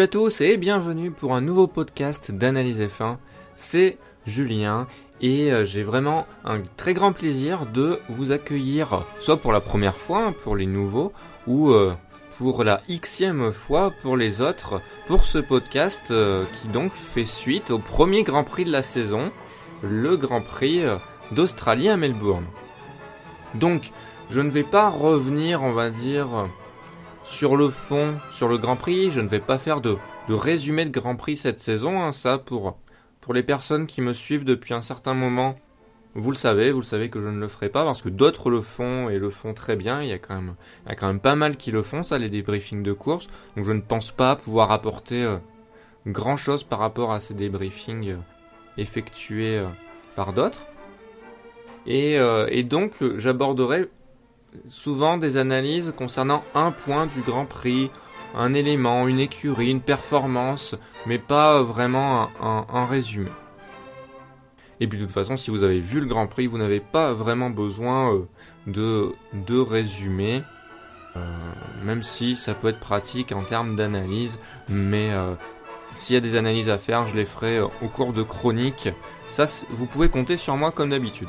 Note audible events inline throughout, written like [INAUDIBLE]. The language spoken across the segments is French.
Salut à tous et bienvenue pour un nouveau podcast d'Analyse F1. C'est Julien et euh, j'ai vraiment un très grand plaisir de vous accueillir, soit pour la première fois pour les nouveaux, ou euh, pour la xème fois pour les autres, pour ce podcast euh, qui donc fait suite au premier Grand Prix de la saison, le Grand Prix d'Australie à Melbourne. Donc, je ne vais pas revenir, on va dire, sur le fond, sur le Grand Prix, je ne vais pas faire de, résumé de Grand Prix cette saison. Hein, ça, pour, les personnes qui me suivent depuis un certain moment, vous le savez, vous le savez que je ne le ferai pas parce que d'autres le font et le font très bien. Il y a quand même, pas mal qui le font, ça, les débriefings de course. Donc je ne pense pas pouvoir apporter euh, grand chose par rapport à ces débriefings euh, effectués euh, par d'autres. Et donc j'aborderai souvent des analyses concernant un point du Grand Prix, un élément, une écurie, une performance, mais pas vraiment un, résumé. Et puis de toute façon, si vous avez vu le Grand Prix, vous n'avez pas vraiment besoin euh, de, de euh, même si ça peut être pratique en termes d'analyse, mais euh, s'il y a des analyses à faire, je les ferai au cours de chroniques. Ça, vous pouvez compter sur moi comme d'habitude.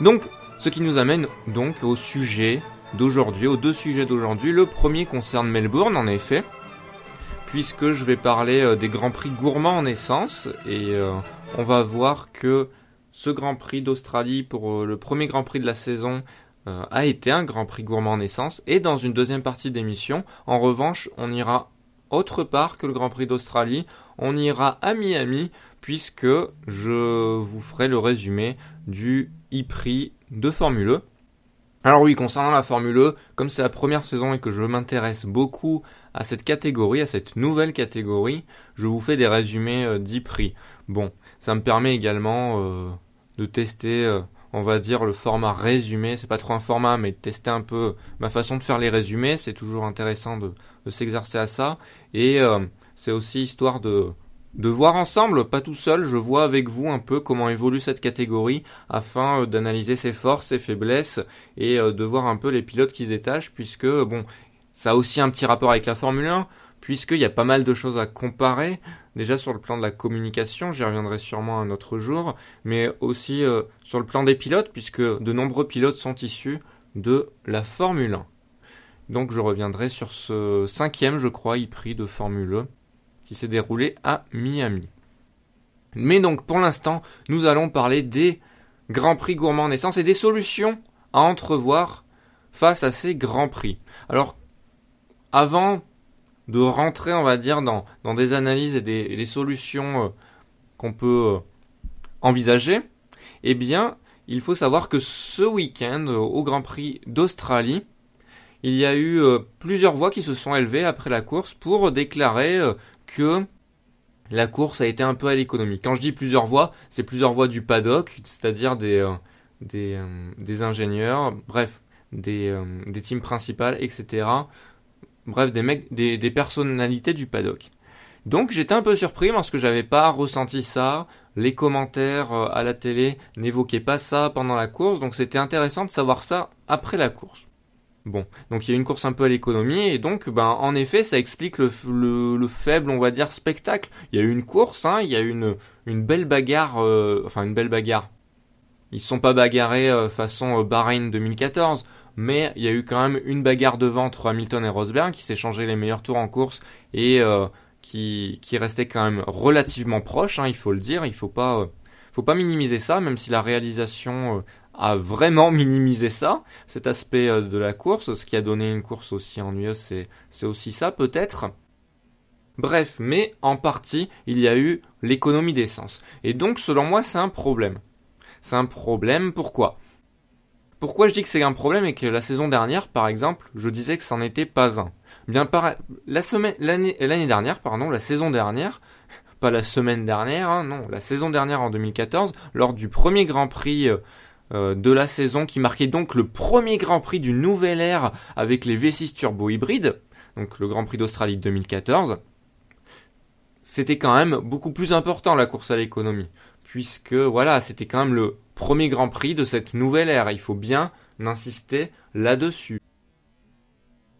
Donc, ce qui nous amène donc au sujet d'aujourd'hui, aux deux sujets d'aujourd'hui. Le premier concerne Melbourne en effet, puisque je vais parler euh, des Grands Prix gourmands en essence, et euh, on va voir que ce Grand Prix d'Australie pour euh, le premier Grand Prix de la saison a été un Grand Prix gourmand en essence, et dans une deuxième partie d'émission, en revanche, on ira autre part que le Grand Prix d'Australie, on ira à Miami, puisque je vous ferai le résumé du e-prix de Formule E. Alors oui, concernant la Formule E, comme c'est la première saison et que je m'intéresse beaucoup à cette catégorie, à cette nouvelle catégorie, je vous fais des résumés euh, prix. Bon, ça me permet également euh, de tester, euh, on va dire, le format résumé. C'est pas trop un format, mais de tester un peu ma façon de faire les résumés. C'est toujours intéressant de, de s'exercer à ça. Et c'est aussi histoire de de voir ensemble, pas tout seul, je vois avec vous un peu comment évolue cette catégorie afin euh, d'analyser ses forces, ses faiblesses et euh, de voir un peu les pilotes qui détachent puisque bon, ça a aussi un petit rapport avec la Formule 1 puisqu'il y a pas mal de choses à comparer déjà sur le plan de la communication, j'y reviendrai sûrement un autre jour, mais aussi euh, sur le plan des pilotes puisque de nombreux pilotes sont issus de la Formule 1. Donc je reviendrai sur ce cinquième, je crois, e-prix de Formule 1 qui s'est déroulé à Miami. Mais donc pour l'instant, nous allons parler des Grands Prix gourmands naissance et des solutions à entrevoir face à ces Grands Prix. Alors, avant de rentrer, on va dire, dans, dans des analyses et des, solutions euh, qu'on peut euh, envisager, eh bien, il faut savoir que ce week-end, euh, au Grand Prix d'Australie, il y a eu plusieurs voix qui se sont élevées après la course pour déclarer que la course a été un peu à l'économie. Quand je dis plusieurs voix, c'est plusieurs voix du paddock, c'est-à-dire des, euh, des, euh, des, ingénieurs, bref, des, euh, des teams principales, etc. Bref, des, mecs, des, des personnalités du paddock. Donc j'étais un peu surpris parce que j'avais pas ressenti ça. Les commentaires à la télé n'évoquaient pas ça pendant la course, donc c'était intéressant de savoir ça après la course. Bon, donc il y a une course un peu à l'économie et donc ben en effet ça explique le, le, faible on va dire spectacle. Il y a eu une course, hein, il y a eu une, une belle bagarre, euh, enfin une belle bagarre. Ils sont pas bagarrés euh, façon euh, Bahreïn 2014, mais il y a eu quand même une bagarre devant entre Hamilton et Rosberg qui changé les meilleurs tours en course et qui, qui restait quand même relativement proche, hein, il faut le dire, il faut pas faut pas minimiser ça, même si la réalisation a vraiment minimisé ça, cet aspect euh, de la course. Ce qui a donné une course aussi ennuyeuse, c'est, aussi ça peut-être. Bref, mais en partie, il y a eu l'économie d'essence. Et donc, selon moi, c'est un problème. C'est un problème, pourquoi? Pourquoi je dis que c'est un problème et que la saison dernière, par exemple, je disais que c'en était pas un? Bien, par... la semaine, l'année, l'année dernière, pardon, la saison dernière, pas la semaine dernière, hein, non, la saison dernière en 2014, lors du premier Grand Prix euh, de la saison qui marquait donc le premier Grand Prix du nouvel ère avec les V6 turbo hybrides, donc le Grand Prix d'Australie 2014. C'était quand même beaucoup plus important la course à l'économie, puisque voilà, c'était quand même le premier Grand Prix de cette nouvelle ère, il faut bien insister là-dessus.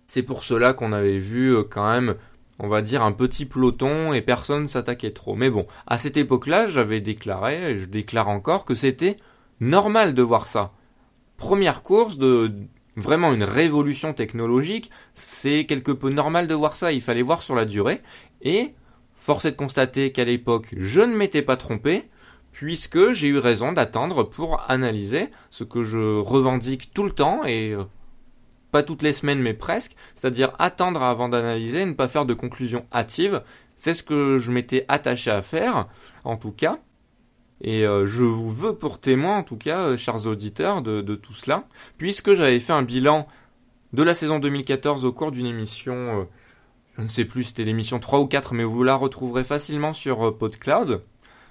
C'est pour cela qu'on avait vu euh, quand même on va dire, un petit peloton et personne s'attaquait trop. Mais bon, à cette époque-là, j'avais déclaré, et je déclare encore, que c'était normal de voir ça. Première course de vraiment une révolution technologique, c'est quelque peu normal de voir ça, il fallait voir sur la durée, et force est de constater qu'à l'époque, je ne m'étais pas trompé, puisque j'ai eu raison d'attendre pour analyser ce que je revendique tout le temps, et euh, pas toutes les semaines mais presque, c'est-à-dire attendre avant d'analyser, ne pas faire de conclusion hâtive. C'est ce que je m'étais attaché à faire, en tout cas. Et euh, je vous veux pour témoin, en tout cas, euh, chers auditeurs, de, tout cela, puisque j'avais fait un bilan de la saison 2014 au cours d'une émission, euh, je ne sais plus, c'était l'émission 3 ou 4, mais vous la retrouverez facilement sur PodCloud,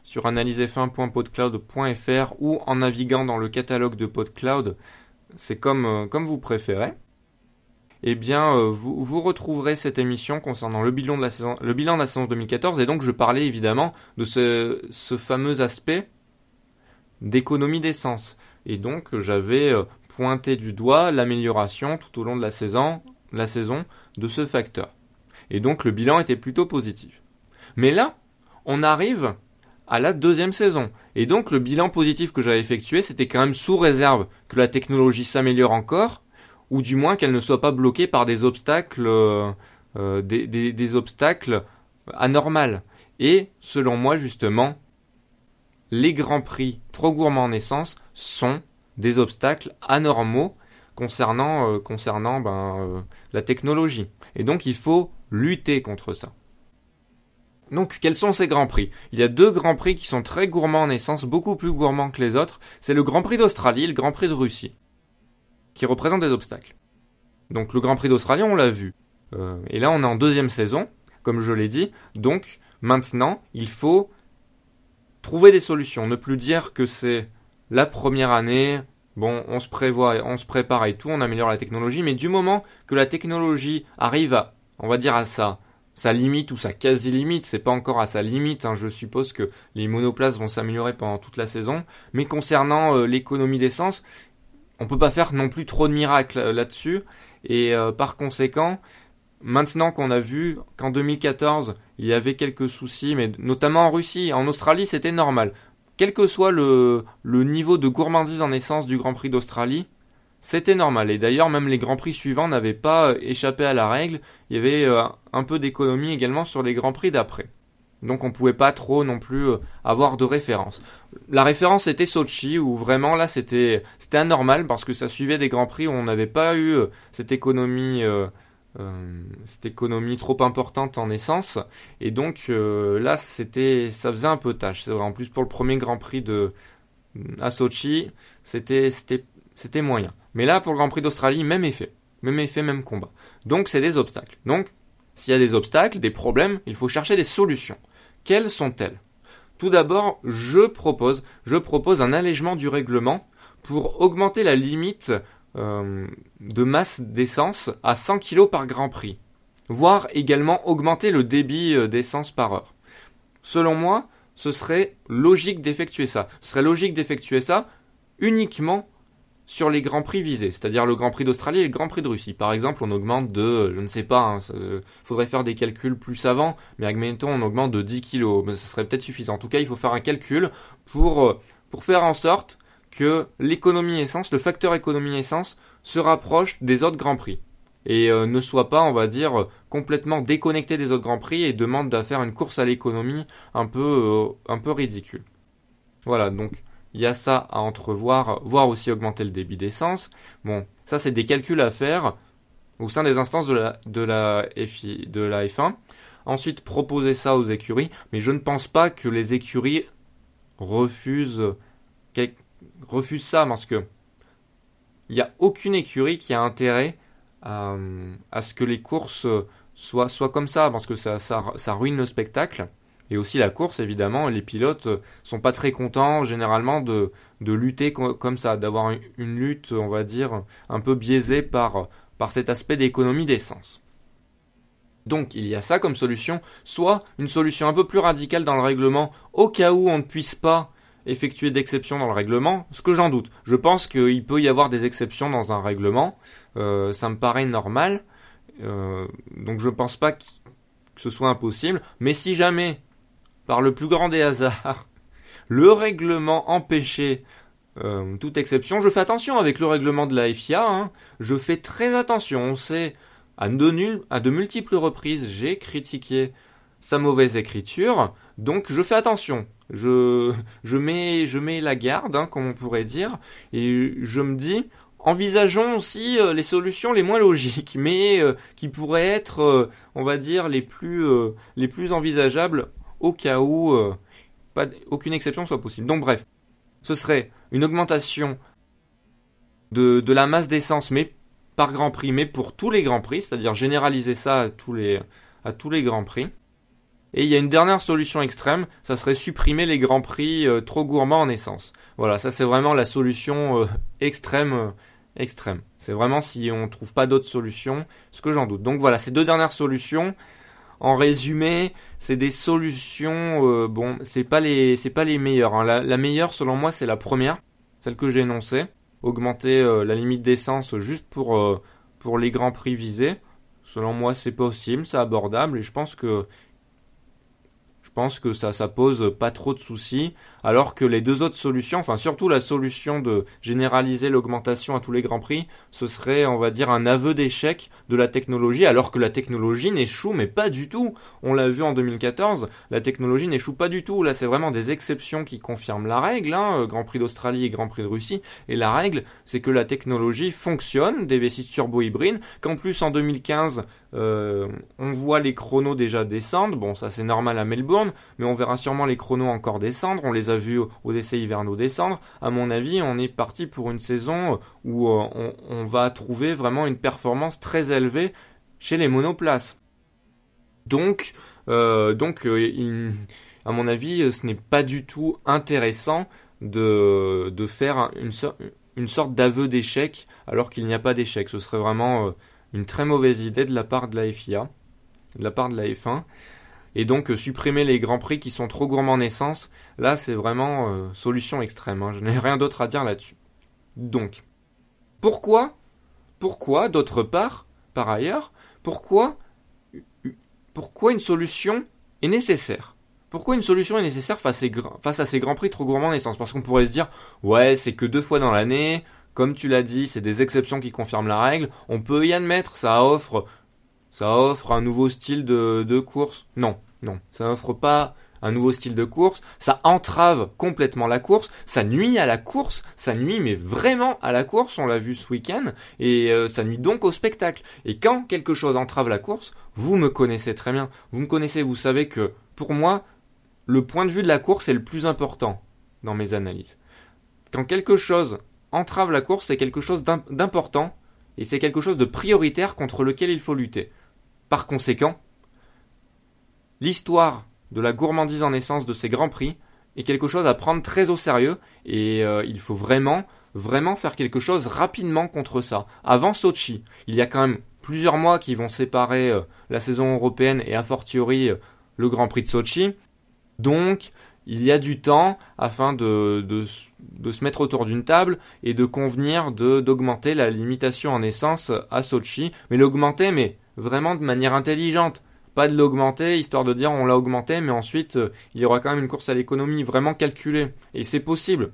sur analysef1.podcloud.fr ou en naviguant dans le catalogue de PodCloud, c'est comme, comme vous préférez eh bien, euh, vous, retrouverez cette émission concernant le bilan, de la saison, le bilan de la saison 2014. Et donc, je parlais évidemment de ce, fameux aspect d'économie d'essence. Et donc, j'avais euh, pointé du doigt l'amélioration tout au long de la saison de ce facteur. Et donc, le bilan était plutôt positif. Mais là, on arrive à la deuxième saison. Et donc, le bilan positif que j'avais effectué, c'était quand même sous réserve que la technologie s'améliore encore ou du moins qu'elle ne soit pas bloquée par des obstacles, euh, euh, des, obstacles anormals. Et selon moi, justement, les grands prix trop gourmands en essence sont des obstacles anormaux concernant, euh, concernant ben, la technologie. Et donc il faut lutter contre ça. Donc quels sont ces grands prix? Il y a deux grands prix qui sont très gourmands en essence, beaucoup plus gourmands que les autres. C'est le Grand Prix d'Australie et le Grand Prix de Russie qui représentent des obstacles. Donc le Grand Prix d'Australie, on l'a vu. Euh, et là, on est en deuxième saison, comme je l'ai dit. Donc maintenant, il faut trouver des solutions. Ne plus dire que c'est la première année, bon, on se prévoit, on se prépare et tout, on améliore la technologie, mais du moment que la technologie arrive à, on va dire à sa, sa limite ou sa quasi-limite, c'est pas encore à sa limite, hein, je suppose que les monoplaces vont s'améliorer pendant toute la saison, mais concernant euh, l'économie d'essence, on peut pas faire non plus trop de miracles euh, là-dessus. Et euh, par conséquent, maintenant qu'on a vu qu'en 2014, il y avait quelques soucis, mais notamment en Russie, en Australie, c'était normal. Quel que soit le, niveau de gourmandise en essence du Grand Prix d'Australie, c'était normal. Et d'ailleurs, même les Grands Prix suivants n'avaient pas euh, échappé à la règle. Il y avait un peu d'économie également sur les Grands Prix d'après. Donc on pouvait pas trop non plus euh, avoir de référence. La référence était Sochi où vraiment là c'était anormal parce que ça suivait des grands prix où on n'avait pas eu euh, cette économie euh, cette économie trop importante en essence et donc là c'était ça faisait un peu tâche. C'est vrai en plus pour le premier Grand Prix de à Sochi, c'était c'était c'était moyen. Mais là pour le Grand Prix d'Australie, même effet. Même effet, même combat. Donc c'est des obstacles. Donc s'il y a des obstacles, des problèmes, il faut chercher des solutions. Quelles sont-elles? Tout d'abord, je propose, je propose un allègement du règlement pour augmenter la limite euh, de masse d'essence à 100 kg par Grand Prix, voire également augmenter le débit euh, d'essence par heure. Selon moi, ce serait logique d'effectuer ça. Ce serait logique d'effectuer ça uniquement sur les grands prix visés, c'est-à-dire le Grand Prix d'Australie et le Grand Prix de Russie. Par exemple, on augmente de, je ne sais pas, il hein, faudrait faire des calculs plus savants, mais admettons on augmente de 10 kg, mais ça serait peut-être suffisant. En tout cas, il faut faire un calcul pour, euh, pour faire en sorte que l'économie essence, le facteur économie essence, se rapproche des autres Grands Prix. Et euh, ne soit pas, on va dire, complètement déconnecté des autres Grands Prix et demande à faire une course à l'économie un euh, un peu ridicule. Voilà, donc il y a ça à entrevoir, voire aussi augmenter le débit d'essence. Bon, ça c'est des calculs à faire au sein des instances de la, de la, de la F1. Ensuite, proposer ça aux écuries, mais je ne pense pas que les écuries refusent, ça parce que il n'y a aucune écurie qui a intérêt à, ce que les courses soient, comme ça, parce que ça ruine le spectacle. Et aussi la course, évidemment, les pilotes sont pas très contents généralement de, de lutter comme ça, d'avoir une lutte, on va dire, un peu biaisée par, par cet aspect d'économie d'essence. Donc il y a ça comme solution, soit une solution un peu plus radicale dans le règlement, au cas où on ne puisse pas effectuer d'exceptions dans le règlement, ce que j'en doute. Je pense qu'il peut y avoir des exceptions dans un règlement, euh, ça me paraît normal, euh, donc je ne pense pas que ce soit impossible, mais si jamais, par le plus grand des hasards, [LAUGHS] le règlement empêchait euh, toute exception, je fais attention avec le règlement de la FIA, hein. je fais très attention, on sait, à de, à de multiples reprises, j'ai critiqué sa mauvaise écriture, donc je fais attention. Je, mets, la garde, hein, comme on pourrait dire, et je me dis, envisageons aussi euh, les solutions les moins logiques, [LAUGHS] mais euh, qui pourraient être, on va dire, les plus, les plus envisageables au cas où pas, aucune exception soit possible. Donc bref, ce serait une augmentation de, la masse d'essence, mais par Grand Prix, mais pour tous les Grands Prix, c'est-à-dire généraliser ça à tous les, Grands Prix. Et il y a une dernière solution extrême, ça serait supprimer les grands prix euh, trop gourmands en essence. Voilà, ça c'est vraiment la solution euh, extrême, euh, extrême. C'est vraiment si on ne trouve pas d'autres solutions, ce que j'en doute. Donc voilà, ces deux dernières solutions. En résumé, c'est des solutions, bon, c'est pas les, c'est pas les meilleures. Hein. La, meilleure, selon moi, c'est la première, celle que j'ai énoncée, augmenter la limite d'essence juste pour pour les grands prix visés. Selon moi, c'est possible, c'est abordable, et je pense que pense que ça, ça pose pas trop de soucis, alors que les deux autres solutions, enfin surtout la solution de généraliser l'augmentation à tous les grands prix, ce serait, on va dire, un aveu d'échec de la technologie, alors que la technologie n'échoue, mais pas du tout. On l'a vu en 2014, la technologie n'échoue pas du tout. Là, c'est vraiment des exceptions qui confirment la règle, hein, euh, Grand Prix d'Australie et Grand Prix de Russie, et la règle, c'est que la technologie fonctionne, des V6 turbo-hybrides, qu'en plus en 2015, euh, on voit les chronos déjà descendre. Bon, ça c'est normal à Melbourne, mais on verra sûrement les chronos encore descendre. On les a vus aux essais hivernaux descendre. À mon avis, on est parti pour une saison où euh, on, va trouver vraiment une performance très élevée chez les monoplaces. Donc, euh, donc à mon avis, ce n'est pas du tout intéressant de, de faire une, une sorte d'aveu d'échec alors qu'il n'y a pas d'échec. Ce serait vraiment une très mauvaise idée de la part de la FIA, de la part de la F1. Et donc euh, supprimer les grands prix qui sont trop gourmands en essence, là c'est vraiment euh, solution extrême. Hein. Je n'ai rien d'autre à dire là-dessus. Donc, pourquoi, pourquoi d'autre part, par ailleurs, pourquoi, pourquoi une solution est nécessaire? Pourquoi une solution est nécessaire face, face à ces grands prix trop gourmands en essence? Parce qu'on pourrait se dire, ouais, c'est que deux fois dans l'année, comme tu l'as dit, c'est des exceptions qui confirment la règle. On peut y admettre, ça offre, ça offre un nouveau style de, course. Non, non, ça n'offre pas un nouveau style de course, ça entrave complètement la course, ça nuit à la course, ça nuit mais vraiment à la course, on l'a vu ce week-end, et euh, ça nuit donc au spectacle. Et quand quelque chose entrave la course, vous me connaissez très bien, vous me connaissez, vous savez que pour moi, le point de vue de la course est le plus important dans mes analyses. Quand quelque chose entrave la course, c'est quelque chose d'important. Et c'est quelque chose de prioritaire contre lequel il faut lutter. Par conséquent, l'histoire de la gourmandise en essence de ces grands prix est quelque chose à prendre très au sérieux et euh, il faut vraiment, vraiment faire quelque chose rapidement contre ça. Avant Sochi, il y a quand même plusieurs mois qui vont séparer euh, la saison européenne et a fortiori euh, le Grand Prix de Sochi. Donc, il y a du temps afin de, se mettre autour d'une table et de convenir d'augmenter la limitation en essence à Sochi, mais l'augmenter mais vraiment de manière intelligente. Pas de l'augmenter histoire de dire on l'a augmenté mais ensuite euh, il y aura quand même une course à l'économie vraiment calculée. Et c'est possible.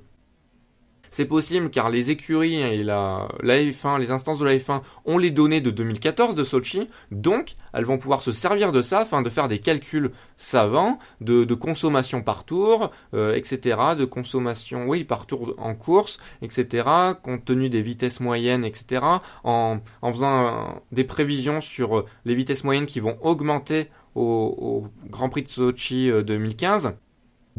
C'est possible car les écuries et la, F1, les instances de la F1 ont les données de 2014 de Sochi, donc elles vont pouvoir se servir de ça afin de faire des calculs savants de, consommation par tour, euh, etc., de consommation, oui, par tour en course, etc., compte tenu des vitesses moyennes, etc., en, faisant des prévisions sur les vitesses moyennes qui vont augmenter au, au Grand Prix de Sochi 2015.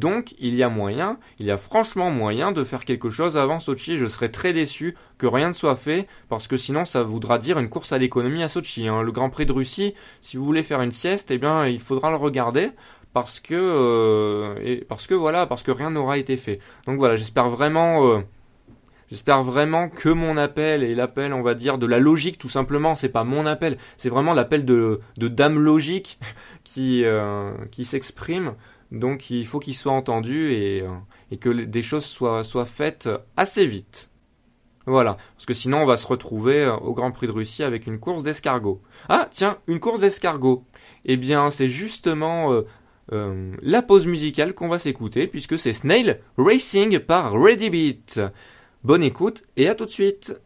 Donc, il y a moyen, il y a franchement moyen de faire quelque chose avant Sochi. Je serais très déçu que rien ne soit fait, parce que sinon ça voudra dire une course à l'économie à Sochi. Hein. Le Grand Prix de Russie, si vous voulez faire une sieste, eh bien, il faudra le regarder, parce que, euh, voilà, parce que rien n'aura été fait. Donc voilà, j'espère vraiment. Euh, j'espère vraiment que mon appel et l'appel, on va dire, de la logique, tout simplement, c'est pas mon appel, c'est vraiment l'appel de, dame logique [LAUGHS] euh, qui s'exprime. Donc il faut qu'il soit entendu et, euh, que des choses soient, faites assez vite. Voilà, parce que sinon on va se retrouver euh, au Grand Prix de Russie avec une course d'escargot. Ah tiens, une course d'escargot. Eh bien c'est justement euh, la pause musicale qu'on va s'écouter puisque c'est Snail Racing par Ready Beat. Bonne écoute et à tout de suite.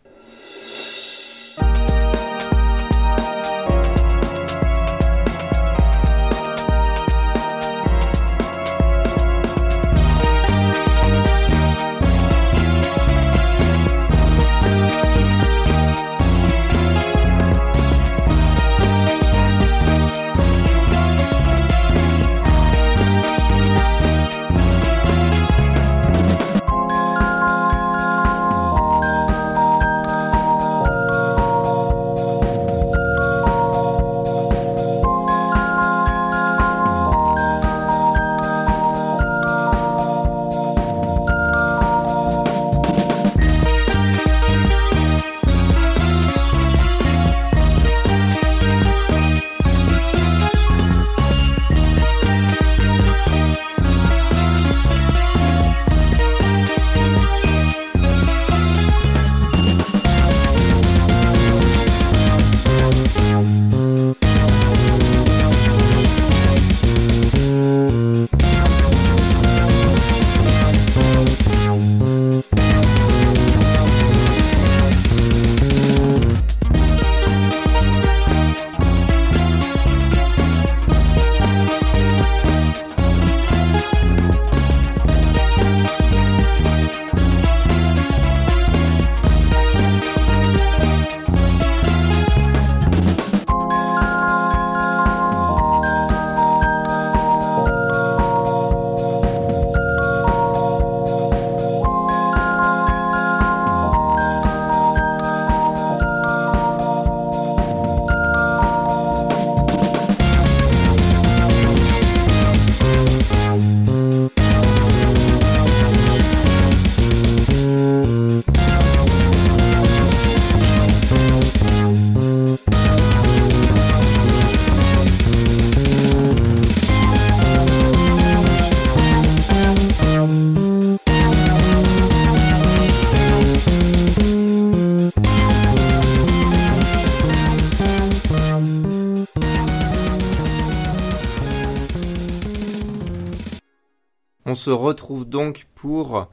Se retrouve donc pour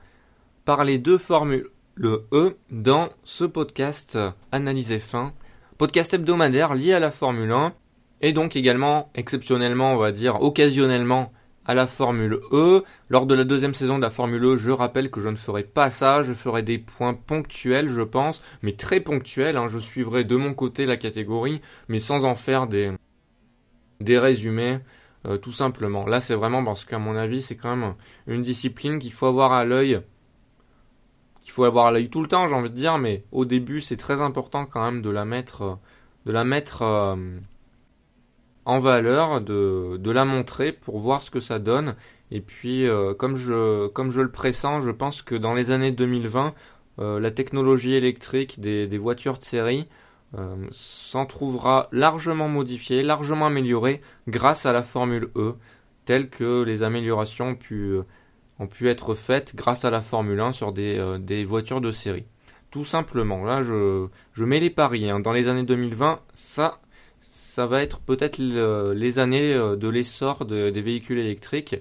parler de Formule E dans ce podcast Analyse F1, podcast hebdomadaire lié à la Formule 1 et donc également exceptionnellement, on va dire occasionnellement à la Formule E. Lors de la deuxième saison de la Formule E, je rappelle que je ne ferai pas ça, je ferai des points ponctuels, je pense, mais très ponctuels. Hein. Je suivrai de mon côté la catégorie, mais sans en faire des, des résumés. Euh, tout simplement. Là, c'est vraiment parce qu'à mon avis, c'est quand même une discipline qu'il faut avoir à l'œil. Qu'il faut avoir à l'œil tout le temps, j'ai envie de dire, mais au début, c'est très important quand même de la mettre, euh, de la mettre euh, en valeur, de, de, la montrer pour voir ce que ça donne. Et puis, comme, je, comme je le pressens, je pense que dans les années 2020, la technologie électrique des, des voitures de série euh, s'en trouvera largement modifié, largement amélioré grâce à la Formule E, telle que les améliorations ont pu, euh, ont pu être faites grâce à la Formule 1 sur des, euh, des voitures de série. Tout simplement, là je, mets les paris. Hein. Dans les années 2020, ça, ça va être peut-être les années de l'essor des véhicules électriques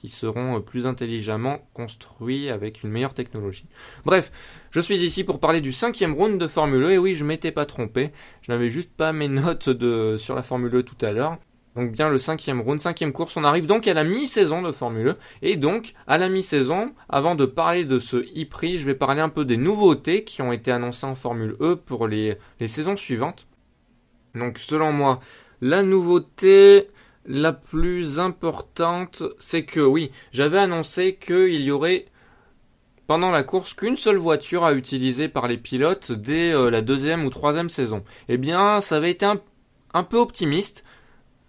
qui seront euh, plus intelligemment construits avec une meilleure technologie. Bref, je suis ici pour parler du cinquième round de Formule E, et oui, je m'étais pas trompé, je n'avais juste pas mes notes de, sur la Formule E tout à l'heure. Donc bien le cinquième round, cinquième course, on arrive donc à la mi-saison de Formule E. Et donc, à la mi-saison, avant de parler de ce e-prix, je vais parler un peu des nouveautés qui ont été annoncées en Formule E pour les saisons suivantes. Donc selon moi, la nouveauté, la plus importante, c'est que oui, j'avais annoncé qu'il y aurait pendant la course qu'une seule voiture à utiliser par les pilotes dès euh, la deuxième ou troisième saison. Eh bien, ça avait été un, peu optimiste,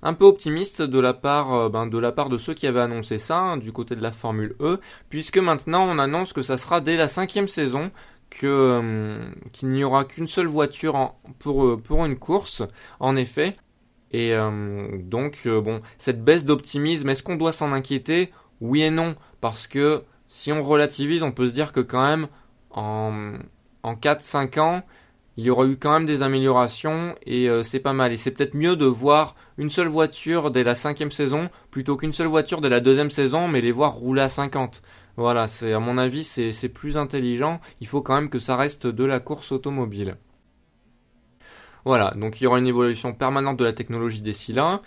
un peu optimiste de la part, euh, ben, de la part de ceux qui avaient annoncé ça hein, du côté de la Formule E, puisque maintenant on annonce que ça sera dès la cinquième saison euh, qu'il n'y aura qu'une seule voiture pour une course. En effet, et euh, donc, euh, bon, cette baisse d'optimisme, est-ce qu'on doit s'en inquiéter? Oui et non, parce que si on relativise, on peut se dire que quand même, en, en 4-5 ans, il y aura eu quand même des améliorations et euh, c'est pas mal. Et c'est peut-être mieux de voir une seule voiture dès la cinquième saison plutôt qu'une seule voiture dès la deuxième saison, mais les voir rouler à 50. Voilà, c'est à mon avis c'est plus intelligent. Il faut quand même que ça reste de la course automobile. Voilà, donc il y aura une évolution permanente de la technologie des cylindres.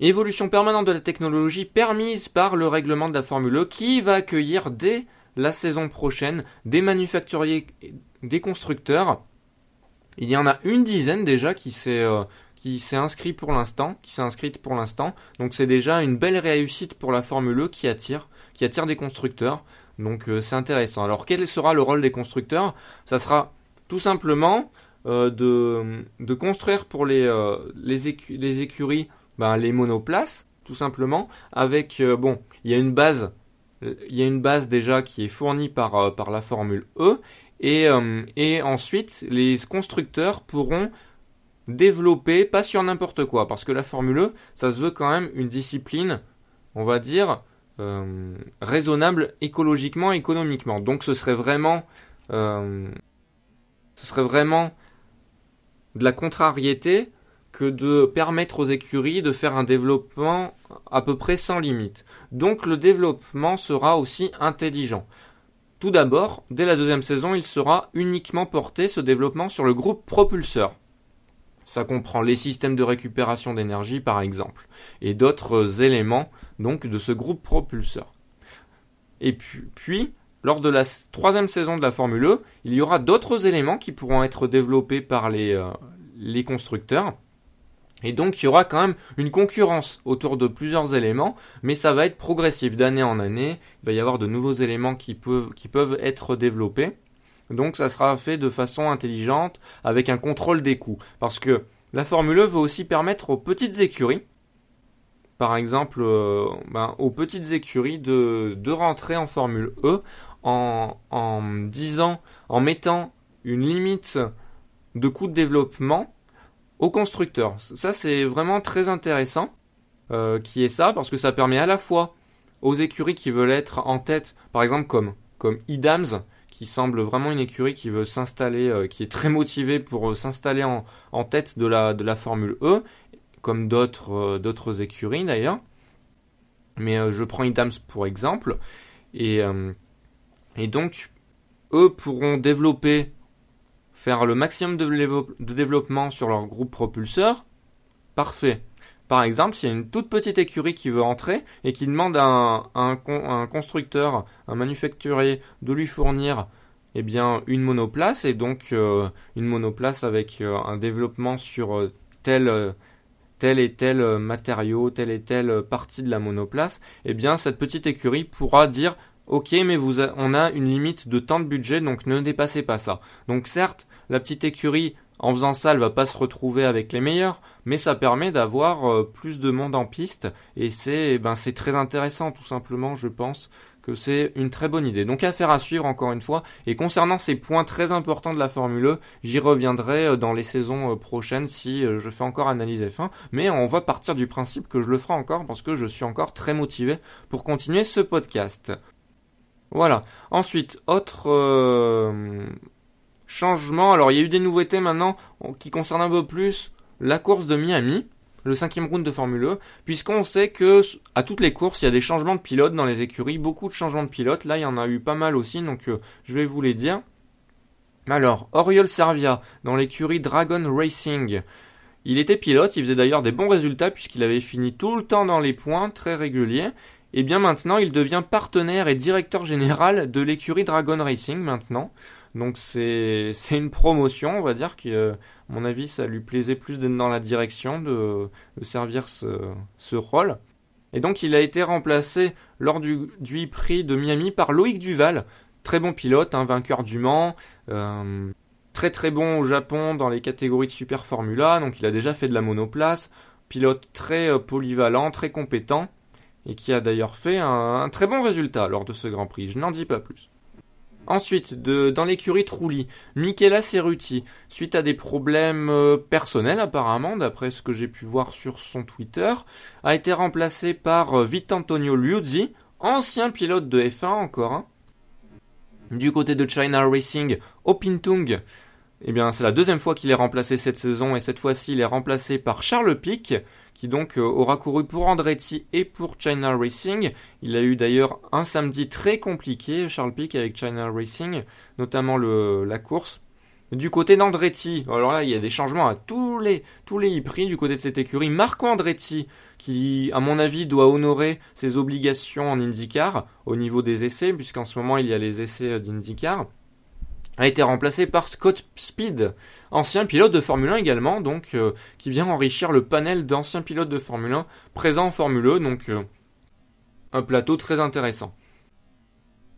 Évolution permanente de la technologie permise par le règlement de la Formule E qui va accueillir dès la saison prochaine des manufacturiers, des constructeurs. Il y en a une dizaine déjà qui s'est euh, inscrit pour l'instant, inscrite pour l'instant. Donc c'est déjà une belle réussite pour la Formule E qui attire, qui attire des constructeurs. Donc euh, c'est intéressant. Alors quel sera le rôle des constructeurs? Ça sera tout simplement euh, de, construire pour les, les, écuries ben, les monoplaces, tout simplement, avec bon, il y a une base il y a une base déjà qui est fournie par, euh, par la formule E, et, euh, et ensuite les constructeurs pourront développer, pas sur n'importe quoi, parce que la formule E, ça se veut quand même une discipline, on va dire, euh, raisonnable écologiquement, économiquement. Donc ce serait vraiment, ce serait vraiment de la contrariété que de permettre aux écuries de faire un développement à peu près sans limite. Donc le développement sera aussi intelligent. Tout d'abord, dès la deuxième saison, il sera uniquement porté ce développement sur le groupe propulseur. Ça comprend les systèmes de récupération d'énergie par exemple, et d'autres éléments donc de ce groupe propulseur. Et puis, puis, lors de la troisième saison de la Formule E, il y aura d'autres éléments qui pourront être développés par les, euh, les constructeurs, et donc il y aura quand même une concurrence autour de plusieurs éléments, mais ça va être progressif d'année en année. Il va y avoir de nouveaux éléments qui peuvent, être développés. Donc ça sera fait de façon intelligente, avec un contrôle des coûts. Parce que la Formule E veut aussi permettre aux petites écuries, par exemple euh, ben, aux petites écuries de rentrer en Formule E en, disant, en mettant une limite de coût de développement aux constructeurs. Ça, c'est vraiment très intéressant euh, qui est ça, parce que ça permet à la fois aux écuries qui veulent être en tête, par exemple comme, comme Idams, qui semble vraiment une écurie qui veut s'installer, euh, qui est très motivée pour euh, s'installer en, en, tête de la, de la Formule E, comme d'autres d'autres écuries d'ailleurs. Mais je prends Idams pour exemple. Et, et donc, eux pourront développer faire le maximum de, développement sur leur groupe propulseur, parfait. Par exemple, s'il y a une toute petite écurie qui veut entrer et qui demande à un, constructeur, un manufacturier de lui fournir eh bien, une monoplace et donc euh, une monoplace avec euh, un développement sur euh, tel, et tel matériau, telle et telle partie de la monoplace, eh bien cette petite écurie pourra dire Ok, mais on a une limite de temps de budget, donc ne dépassez pas ça. Donc certes, la petite écurie, en faisant ça, elle va pas se retrouver avec les meilleurs, mais ça permet d'avoir euh, plus de monde en piste, et c'est eh ben, très intéressant, tout simplement, je pense que c'est une très bonne idée. Donc affaire à suivre encore une fois. Et concernant ces points très importants de la Formule E, j'y reviendrai euh, dans les saisons euh, prochaines si je fais encore analyse F1. Mais on va partir du principe que je le ferai encore parce que je suis encore très motivé pour continuer ce podcast. Voilà. Ensuite, autre euh, changement. Alors, il y a eu des nouveautés maintenant qui concernent un peu plus la course de Miami, le cinquième round de Formule 1, puisqu'on sait que à toutes les courses, il y a des changements de pilotes dans les écuries, beaucoup de changements de pilotes. Là, il y en a eu pas mal aussi, donc euh, je vais vous les dire. Alors, Oriol Servia, dans l'écurie Dragon Racing. Il était pilote, il faisait d'ailleurs des bons résultats puisqu'il avait fini tout le temps dans les points, très réguliers et eh bien maintenant il devient partenaire et directeur général de l'écurie Dragon Racing maintenant. Donc c'est une promotion, on va dire, qui, euh, à mon avis, ça lui plaisait plus d'être dans la direction, de, servir ce, rôle. Et donc il a été remplacé lors du, du Prix de Miami par Loïc Duval, très bon pilote, hein, vainqueur du Mans, euh, très très bon au Japon dans les catégories de Super Formula, donc il a déjà fait de la monoplace, pilote très euh, polyvalent, très compétent et qui a d'ailleurs fait un, très bon résultat lors de ce Grand Prix, je n'en dis pas plus. Ensuite, de, dans l'écurie Trulli, Michela Cerruti, suite à des problèmes euh, personnels apparemment, d'après ce que j'ai pu voir sur son Twitter, a été remplacé par euh, Vitantonio Liuzzi, ancien pilote de F1 encore. Du côté de China Racing, Opintung, eh bien, c'est la deuxième fois qu'il est remplacé cette saison et cette fois-ci, il est remplacé par Charles Pic, qui donc euh, aura couru pour Andretti et pour China Racing. Il a eu d'ailleurs un samedi très compliqué, Charles Pic avec China Racing, notamment la course. Du côté d'Andretti, alors là, il y a des changements à tous les, tous les prix du côté de cette écurie. Marco Andretti, qui, à mon avis, doit honorer ses obligations en IndyCar au niveau des essais, puisqu'en ce moment, il y a les essais d'IndyCar, a été remplacé par Scott Speed, ancien pilote de Formule 1 également, donc, euh, qui vient enrichir le panel d'anciens pilotes de Formule 1 présents en Formule 1, donc, euh, un plateau très intéressant.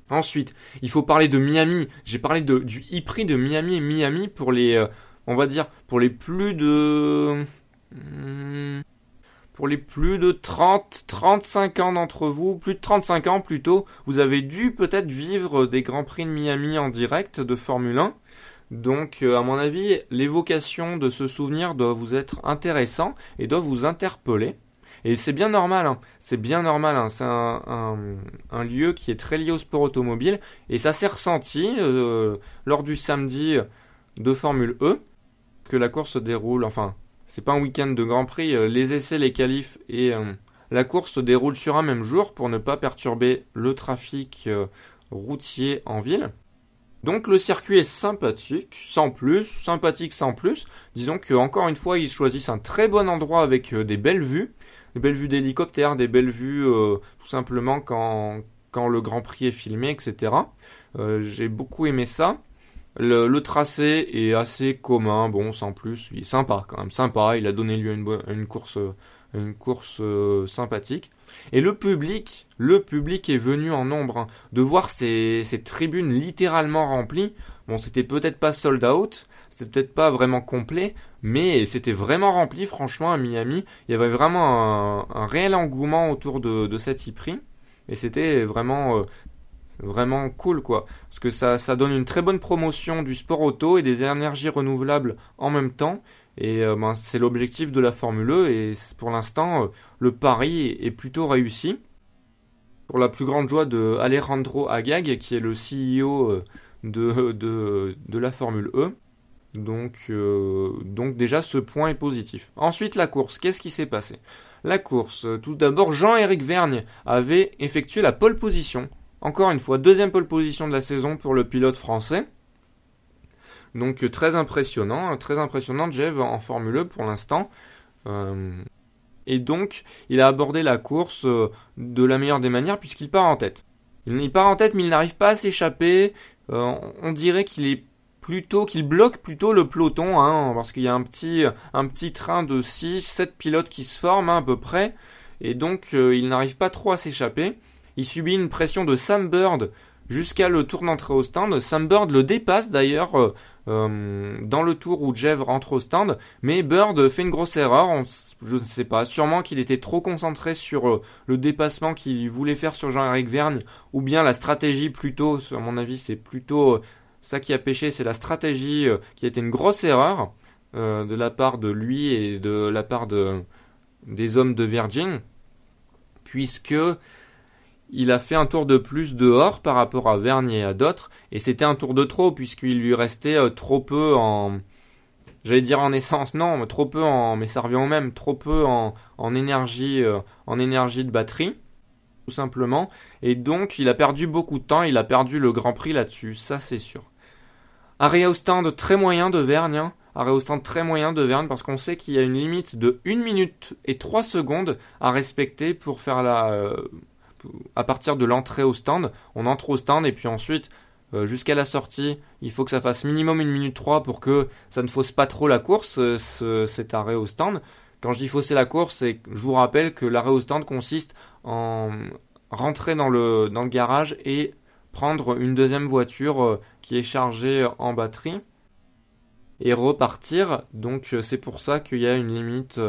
Ensuite, il faut parler de Miami. J'ai parlé du e-prix de Miami et Miami pour les, euh, on va dire, pour les plus de, hmm, pour les plus de 30, 35 ans d'entre vous, plus de 35 ans plutôt, vous avez dû peut-être vivre des Grands Prix de Miami en direct de Formule 1. Donc, euh, à mon avis, l'évocation de ce souvenir doit vous être intéressant et doit vous interpeller. Et c'est bien normal, hein. c'est bien normal, hein. c'est un, lieu qui est très lié au sport automobile, et ça s'est ressenti euh, lors du samedi de Formule E, que la course se déroule, enfin, c'est pas un week-end de Grand Prix, euh, les essais, les qualifs et euh, la course se déroulent sur un même jour pour ne pas perturber le trafic routier en ville. Donc le circuit est sympathique, sans plus, sympathique sans plus. Disons que encore une fois, ils choisissent un très bon endroit avec des belles vues des belles vues d'hélicoptère, des belles vues euh, tout simplement quand, le Grand Prix est filmé, etc. Euh, j'ai beaucoup aimé ça. Le, tracé est assez commun, bon, sans plus. Il est sympa, quand même, sympa. Il a donné lieu à une, course, une course euh, sympathique. Et le public, le public est venu en nombre. Hein. De voir ces, tribunes littéralement remplies. Bon, c'était peut-être pas sold out, c'était peut-être pas vraiment complet, mais c'était vraiment rempli, franchement, à Miami. Il y avait vraiment un, réel engouement autour de, de cet e-prix. Et c'était vraiment, euh, vraiment cool, quoi. Parce que ça, donne une très bonne promotion du sport auto et des énergies renouvelables en même temps. Et euh, ben, c'est l'objectif de la Formule E. Et pour l'instant, euh, le pari est plutôt réussi. Pour la plus grande joie de Alejandro Agag, qui est le CEO de, de, la Formule E. Donc, euh, déjà ce point est positif. Ensuite la course, qu'est-ce qui s'est passé? La course, euh, tout d'abord Jean-Éric Vergne avait effectué la pole position. Encore une fois, deuxième pole position de la saison pour le pilote français. Donc euh, très impressionnant, très impressionnant Jeff en Formule 1 pour l'instant. et donc il a abordé la course de la meilleure des manières puisqu'il part en tête. Il part en tête mais il n'arrive pas à s'échapper. on dirait qu'il est plutôt qu'il bloque plutôt le peloton, hein, parce qu'il y a un petit, train de 6, 7 pilotes qui se forment hein, à peu près, et donc euh, il n'arrive pas trop à s'échapper. Il subit une pression de Sam Bird jusqu'à le tour d'entrée au stand. Sam Bird le dépasse d'ailleurs euh, euh, dans le tour où Jeff rentre au stand, mais Bird fait une grosse erreur, je ne sais pas, sûrement qu'il était trop concentré sur le dépassement qu'il voulait faire sur Jean-Éric Vergne, ou bien la stratégie plutôt, à mon avis c'est plutôt ça qui a pêché, c'est la stratégie euh, qui a été une grosse erreur euh, de la part de lui et de la part de, des hommes de Virgin, puisque il a fait un tour de plus dehors par rapport à Vernier et à d'autres, et c'était un tour de trop puisqu'il lui restait euh, trop peu en, j'allais dire en essence, non, mais trop peu en, mais ça revient au même, trop peu en, en énergie, en énergie de batterie tout simplement. Et donc, il a perdu beaucoup de temps, il a perdu le Grand Prix là-dessus, ça c'est sûr. Arrêt au stand très moyen de Vergne. Hein. Arrêt au stand très moyen de Vergne parce qu'on sait qu'il y a une limite de 1 minute et 3 secondes à respecter pour faire la. Euh, à partir de l'entrée au stand. On entre au stand et puis ensuite, euh, jusqu'à la sortie, il faut que ça fasse minimum 1 minute 3 pour que ça ne fausse pas trop la course, euh, cet arrêt au stand. Quand je dis fausser la course, je vous rappelle que l'arrêt au stand consiste en rentrer dans le, garage et prendre une deuxième voiture euh, qui est chargée en batterie et repartir. Donc c'est pour ça qu'il y a une limite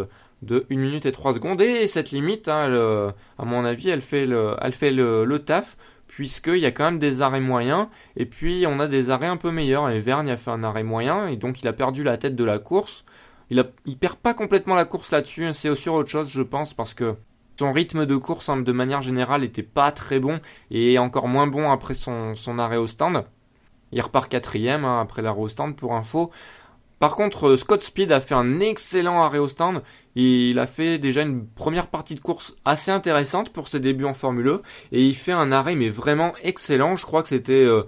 de 1 minute et 3 secondes. Et cette limite, hein, à mon avis, elle fait le, elle fait le, taf, puisqu'il y a quand même des arrêts moyens, et puis on a des arrêts un peu meilleurs. Et Vergne a fait un arrêt moyen, et donc il a perdu la tête de la course. Il, a, perd pas complètement la course là-dessus, c'est sur autre chose, je pense, parce que son rythme de course, hein, de manière générale, était pas très bon et encore moins bon après son, arrêt au stand. Il repart quatrième hein, après l'arrêt au stand pour info. Par contre, euh, Scott Speed a fait un excellent arrêt au stand. Il a fait déjà une première partie de course assez intéressante pour ses débuts en Formule 1 et il fait un arrêt mais vraiment excellent. Je crois que c'était euh,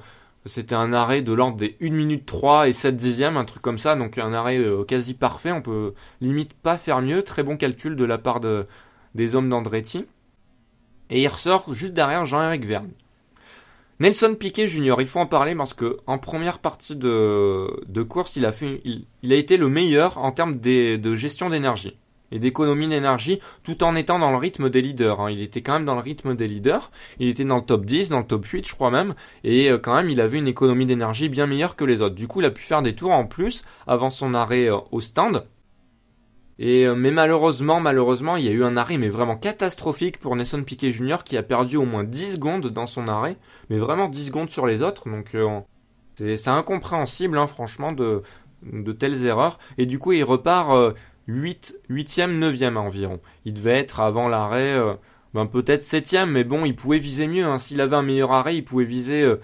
un arrêt de l'ordre des 1 minute 3 et 7 dixièmes, un truc comme ça, donc un arrêt euh, quasi parfait, on peut limite pas faire mieux, très bon calcul de la part de, des hommes d'Andretti. Et il ressort juste derrière Jean-Éric Verne. Nelson Piquet Jr., il faut en parler parce que en première partie de, de course, il a, fait, il, a été le meilleur en termes de gestion d'énergie et d'économie d'énergie tout en étant dans le rythme des leaders. Hein. Il était quand même dans le rythme des leaders. Il était dans le top 10, dans le top 8 je crois même. Et euh, quand même il avait une économie d'énergie bien meilleure que les autres. Du coup il a pu faire des tours en plus avant son arrêt euh, au stand. Et euh, mais malheureusement, malheureusement, il y a eu un arrêt mais vraiment catastrophique pour Nelson Piquet Jr. qui a perdu au moins 10 secondes dans son arrêt, mais vraiment 10 secondes sur les autres. Donc c'est incompréhensible, hein, franchement, de, de telles erreurs. Et du coup, il repart 8, 8e, 9e environ. Il devait être avant l'arrêt, euh, ben peut-être 7e, mais bon, il pouvait viser mieux. Hein. S'il avait un meilleur arrêt, il pouvait viser euh,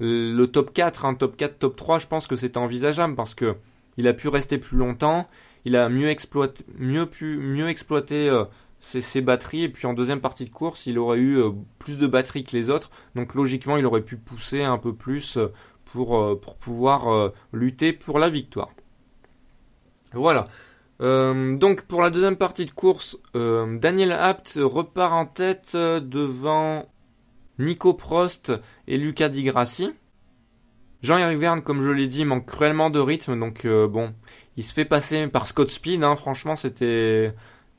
le top 4, hein, top 4, top 3. Je pense que c'était envisageable parce que il a pu rester plus longtemps, il a mieux exploité, mieux pu, mieux exploité euh, ses, batteries, et puis en deuxième partie de course, il aurait eu plus de batteries que les autres. Donc logiquement, il aurait pu pousser un peu plus pour, pour pouvoir lutter pour la victoire. Voilà. Euh, donc pour la deuxième partie de course, euh, Daniel Apt repart en tête euh, devant Nico Prost et Luca Di Grassi. Jean-Éric Verne, comme je l'ai dit, manque cruellement de rythme, donc bon, il se fait passer par Scott Speed. Hein, franchement, c'était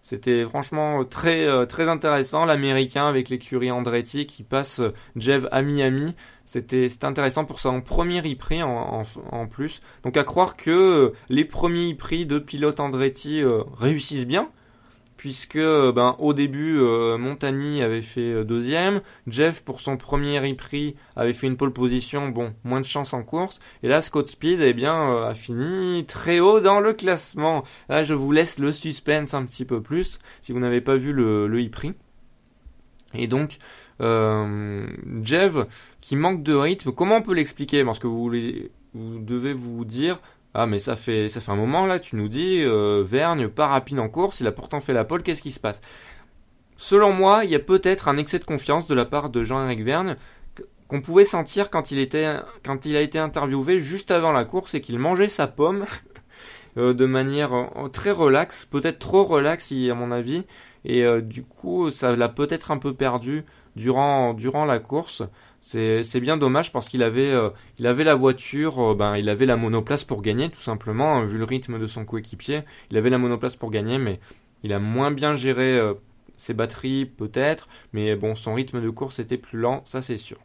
c'était franchement très euh, très intéressant l'américain avec l'écurie Andretti qui passe euh, Jeff à Miami. C'était intéressant pour son premier e en, en, plus. Donc à croire que euh, les premiers e de pilote Andretti réussissent bien puisque euh, ben, au début, euh, Montagny avait fait euh, deuxième, Jeff pour son premier prix avait fait une pole position, bon, moins de chance en course, et là Scott Speed eh bien, a fini très haut dans le classement. Là, je vous laisse le suspense un petit peu plus, si vous n'avez pas vu le, le e-prix. Et donc, Jeff, qui manque de rythme, comment on peut l'expliquer? Parce que vous, vous devez vous dire, ah mais ça fait ça fait un moment là, tu nous dis euh, Vergne pas rapide en course, il a pourtant fait la pole, qu'est-ce qui se passe? Selon moi, il y a peut-être un excès de confiance de la part de Jean-Éric Vergne qu'on pouvait sentir quand il était quand il a été interviewé juste avant la course et qu'il mangeait sa pomme [LAUGHS] euh, de manière euh, très relaxe, peut-être trop relaxe à mon avis et du coup ça l'a peut-être un peu perdu durant durant la course. C'est bien dommage parce qu'il avait, euh, avait la voiture, euh, ben, il avait la monoplace pour gagner tout simplement, hein, vu le rythme de son coéquipier. Il avait la monoplace pour gagner, mais il a moins bien géré euh, ses batteries peut-être, mais bon, son rythme de course était plus lent, ça c'est sûr.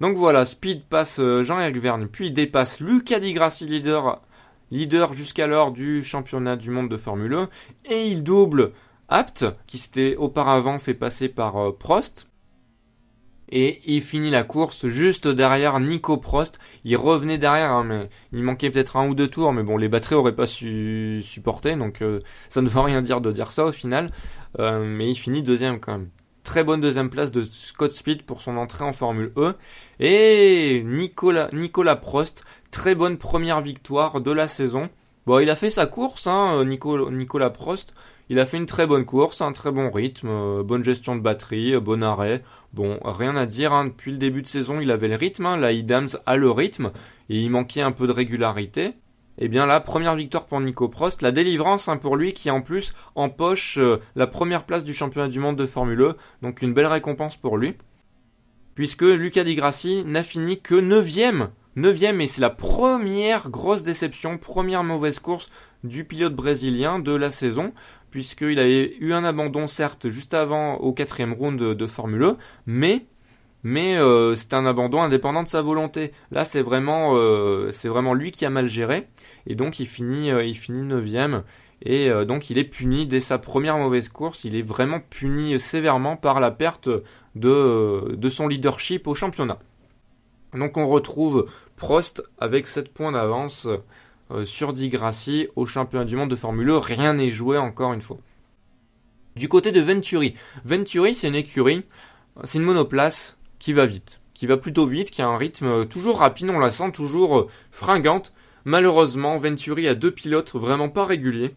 Donc voilà, Speed passe Jean-Éric Verne, puis dépasse Luca Di Grassi leader, leader jusqu'alors du championnat du monde de Formule 1, et il double Apt, qui s'était auparavant fait passer par Prost, et il finit la course juste derrière Nico Prost. Il revenait derrière, hein, mais il manquait peut-être un ou deux tours, mais bon, les batteries auraient pas su supporter, donc euh, ça ne veut rien dire de dire ça au final. Euh, mais il finit deuxième quand même. Très bonne deuxième place de Scott Speed pour son entrée en Formule E. Et Nicolas, Nicolas Prost, très bonne première victoire de la saison. Bon, il a fait sa course, hein, Nicolas Prost. Il a fait une très bonne course, un très bon rythme, euh, bonne gestion de batterie, euh, bon arrêt. Bon, rien à dire, hein. depuis le début de saison, il avait le rythme. Hein. La Idams a le rythme et il manquait un peu de régularité. Et eh bien là, première victoire pour Nico Prost, la délivrance hein, pour lui qui en plus empoche euh, la première place du championnat du monde de Formule E, donc une belle récompense pour lui. Puisque Luca Di Grassi n'a fini que 9ème 9ème et c'est la première grosse déception, première mauvaise course du pilote brésilien de la saison puisqu'il avait eu un abandon certes juste avant au quatrième round de, Formule 1, mais mais euh, c'est un abandon indépendant de sa volonté. Là, c'est vraiment, euh, vraiment lui qui a mal géré, et donc il finit, euh, il finit neuvième, et donc il est puni dès sa première mauvaise course. Il est vraiment puni sévèrement par la perte de, de son leadership au championnat. Donc on retrouve Prost avec 7 points d'avance sur Di Grassi au championnat du monde de Formule 1. Rien n'est joué encore une fois. Du côté de Venturi. Venturi, c'est une écurie, c'est une monoplace qui va vite. qui va plutôt vite, qui a un rythme toujours rapide, on la sent toujours fringante. Malheureusement, Venturi a deux pilotes vraiment pas réguliers.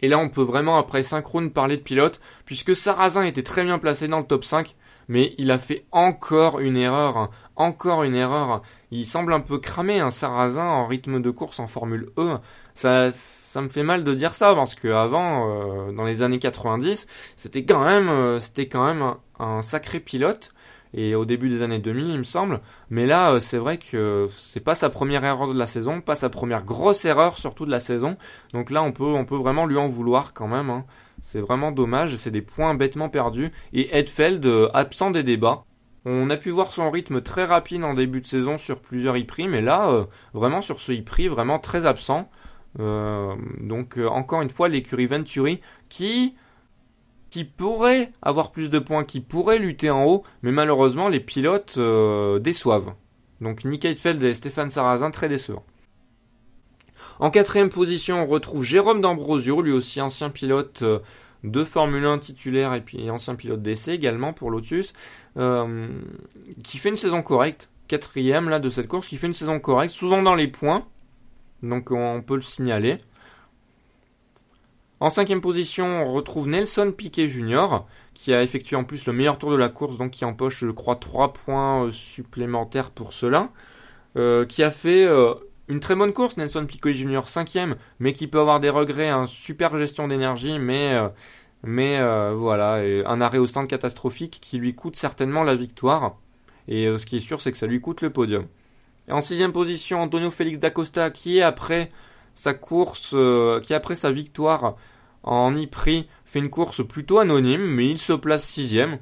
Et là, on peut vraiment, après synchrone, parler de pilote, puisque Sarrazin était très bien placé dans le top 5, mais il a fait encore une erreur, hein. encore une erreur. Il semble un peu cramé, un Sarrazin en rythme de course en Formule E. Ça, ça me fait mal de dire ça parce que avant, euh, dans les années 90, c'était quand même, euh, c'était quand même un, sacré pilote. Et au début des années 2000, il me semble. Mais là, euh, c'est vrai que c'est pas sa première erreur de la saison, pas sa première grosse erreur surtout de la saison. Donc là, on peut, on peut vraiment lui en vouloir quand même. Hein. C'est vraiment dommage, c'est des points bêtement perdus. Et Edfeld, absent des débats. On a pu voir son rythme très rapide en début de saison sur plusieurs e mais là, vraiment sur ce e vraiment très absent. Euh, donc euh, encore une fois l'écurie Venturi qui qui pourrait avoir plus de points, qui pourrait lutter en haut, mais malheureusement les pilotes euh, déçoivent. Donc Nick Heidfeld et Stéphane Sarrazin très décevants. En quatrième position, on retrouve Jérôme D'Ambrosio, lui aussi ancien pilote de Formule 1 titulaire et puis ancien pilote d'essai également pour Lotus, qui fait une saison correcte, quatrième là de cette course, qui fait une saison correcte, souvent dans les points, donc on peut le signaler. En cinquième position, on retrouve Nelson Piquet Jr., qui a effectué en plus le meilleur tour de la course, donc qui empoche, je crois, 3 points euh, supplémentaires pour cela. Euh, qui a fait euh, une très bonne course, Nelson Piquet Jr. cinquième, mais qui peut avoir des regrets, un super gestion d'énergie, mais, mais voilà, un arrêt au stand catastrophique qui lui coûte certainement la victoire. Et ce qui est sûr, c'est que ça lui coûte le podium. Et en sixième position, Antonio Félix d'Acosta, qui après sa euh, qui après sa victoire en Ypres, fait une course plutôt anonyme, mais il se place sixième.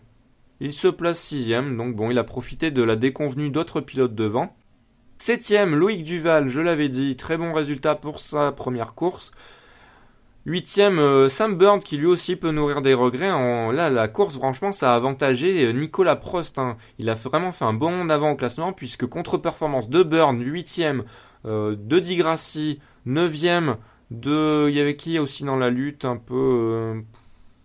Il se place sixième, donc bon, il a profité de la déconvenue d'autres pilotes devant. Septième, Loïc Duval, je l'avais dit, très bon résultat pour sa première course. Huitième, euh, Sam Bird qui lui aussi peut nourrir des regrets. En, là, la course, franchement, ça a avantagé euh, Nicolas Prost. Hein. Il a vraiment fait un bon avant au classement puisque contre-performance de Bird, huitième, euh, de Di Grassi, neuvième, de... Il y avait qui aussi dans la lutte un peu... Euh,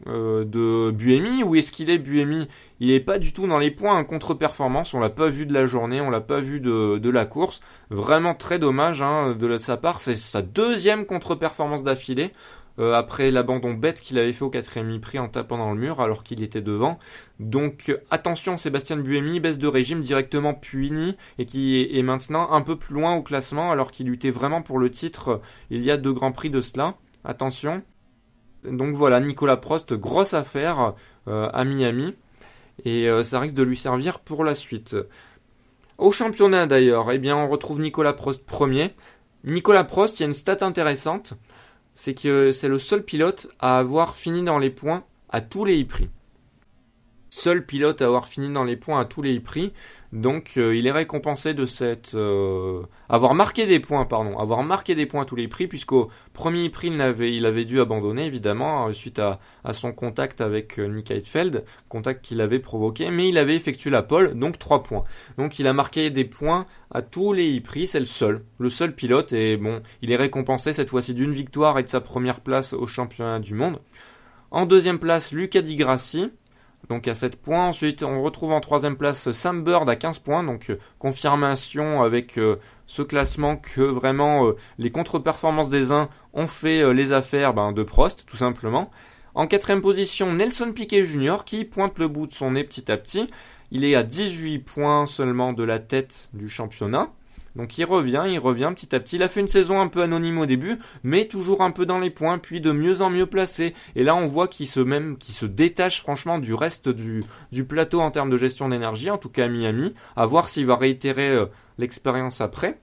de Buemi Où est-ce qu'il est Buemi? Il est pas du tout dans les points en contre-performance, on l'a pas vu de la journée, on l'a pas vu de, la course. Vraiment très dommage hein, de sa part, c'est sa deuxième contre-performance d'affilée. Euh, après l'abandon bête qu'il avait fait au quatrième prix en tapant dans le mur alors qu'il était devant. Donc attention, Sébastien Buemi baisse de régime directement puni et qui est maintenant un peu plus loin au classement alors qu'il luttait vraiment pour le titre euh, il y a deux grands prix de cela. Attention. Donc voilà, Nicolas Prost, grosse affaire euh, à Miami et ça risque de lui servir pour la suite. Au championnat d'ailleurs, eh bien on retrouve Nicolas Prost premier. Nicolas Prost, il y a une stat intéressante c'est que c'est le seul pilote à avoir fini dans les points à tous les prix. Seul pilote à avoir fini dans les points à tous les prix. Donc euh, il est récompensé de cette euh, avoir marqué des points, pardon, avoir marqué des points à tous les prix, puisqu'au premier prix il avait, il avait dû abandonner évidemment euh, suite à, son contact avec Nick Heidfeld, contact qu'il avait provoqué, mais il avait effectué la pole, donc 3 points. Donc il a marqué des points à tous les prix, c'est le seul, le seul pilote, et bon, il est récompensé cette fois-ci d'une victoire et de sa première place au championnat du monde. En deuxième place, Luca Di Grassi, donc à 7 points. Ensuite, on retrouve en troisième place Sam Bird à 15 points. Donc euh, confirmation avec euh, ce classement que vraiment euh, les contre-performances des uns ont fait les affaires ben, de Prost, tout simplement. En quatrième position, Nelson Piquet Jr. qui pointe le bout de son nez petit à petit. Il est à 18 points seulement de la tête du championnat. Donc il revient, il revient petit à petit. Il a fait une saison un peu anonyme au début, mais toujours un peu dans les points, puis de mieux en mieux placé. Et là, on voit qu'il se même, qu'il se détache franchement du reste du, du plateau en termes de gestion d'énergie, en tout cas à Miami. À voir s'il va réitérer euh, l'expérience après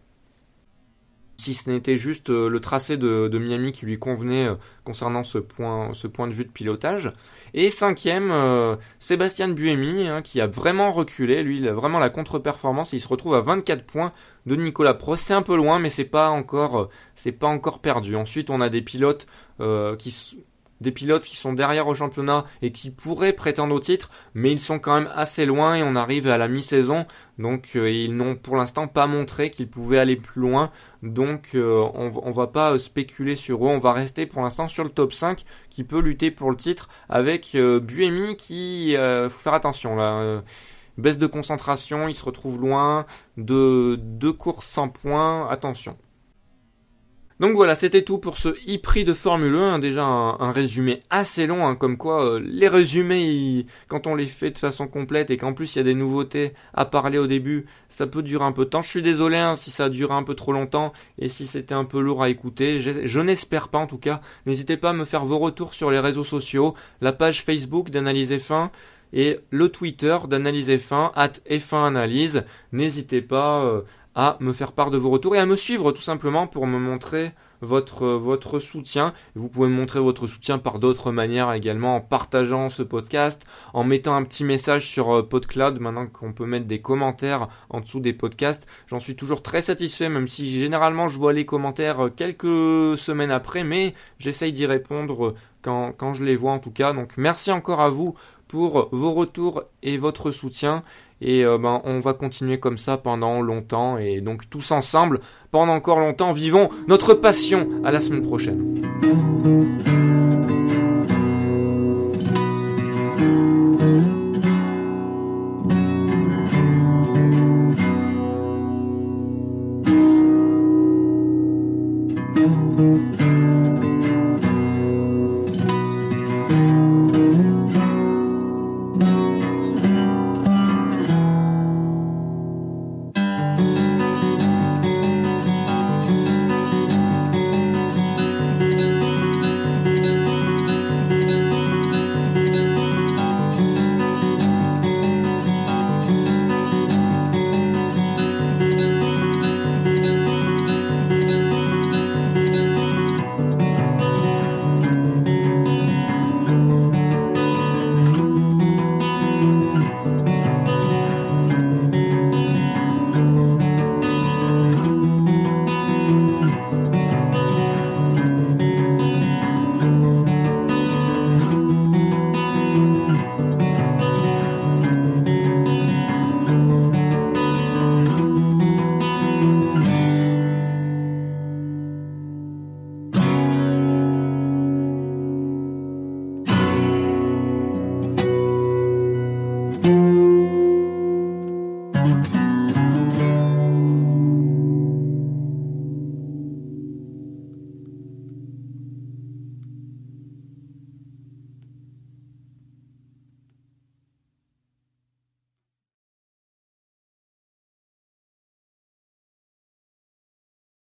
si ce n'était juste euh, le tracé de, Miami qui lui convenait euh, concernant ce point, de vue de pilotage. Et cinquième, euh, Sébastien Buemi, hein, qui a vraiment reculé, lui, il a vraiment la contre-performance, il se retrouve à 24 points de Nicolas Prost. C'est un peu loin, mais c'est pas encore, c'est pas encore perdu. Ensuite, on a des pilotes qui des pilotes qui sont derrière au championnat et qui pourraient prétendre au titre, mais ils sont quand même assez loin et on arrive à la mi-saison, donc euh, ils n'ont pour l'instant pas montré qu'ils pouvaient aller plus loin, donc euh, on, va pas euh, spéculer sur eux, on va rester pour l'instant sur le top 5 qui peut lutter pour le titre avec Buemi qui faut faire attention là. baisse de concentration, il se retrouve loin de deux courses sans points, attention. Donc voilà, c'était tout pour ce e-prix de Formule 1. Hein, déjà un, résumé assez long, hein, comme quoi euh, les résumés, quand on les fait de façon complète et qu'en plus il y a des nouveautés à parler au début, ça peut durer un peu de temps. Je suis désolé hein, si ça a duré un peu trop longtemps et si c'était un peu lourd à écouter. Je, n'espère pas en tout cas. N'hésitez pas à me faire vos retours sur les réseaux sociaux, la page Facebook d'Analyse F1 et le Twitter d'Analyse F1, at F1 Analyse. N'hésitez pas euh, à me faire part de vos retours et à me suivre tout simplement pour me montrer votre, votre soutien. Vous pouvez me montrer votre soutien par d'autres manières également en partageant ce podcast, en mettant un petit message sur euh, PodCloud maintenant qu'on peut mettre des commentaires en dessous des podcasts. J'en suis toujours très satisfait même si généralement je vois les commentaires euh, quelques semaines après mais j'essaye d'y répondre euh, quand, quand je les vois en tout cas. Donc merci encore à vous pour vos retours et votre soutien. Et euh, ben, on va continuer comme ça pendant longtemps. Et donc tous ensemble, pendant encore longtemps, vivons notre passion. À la semaine prochaine.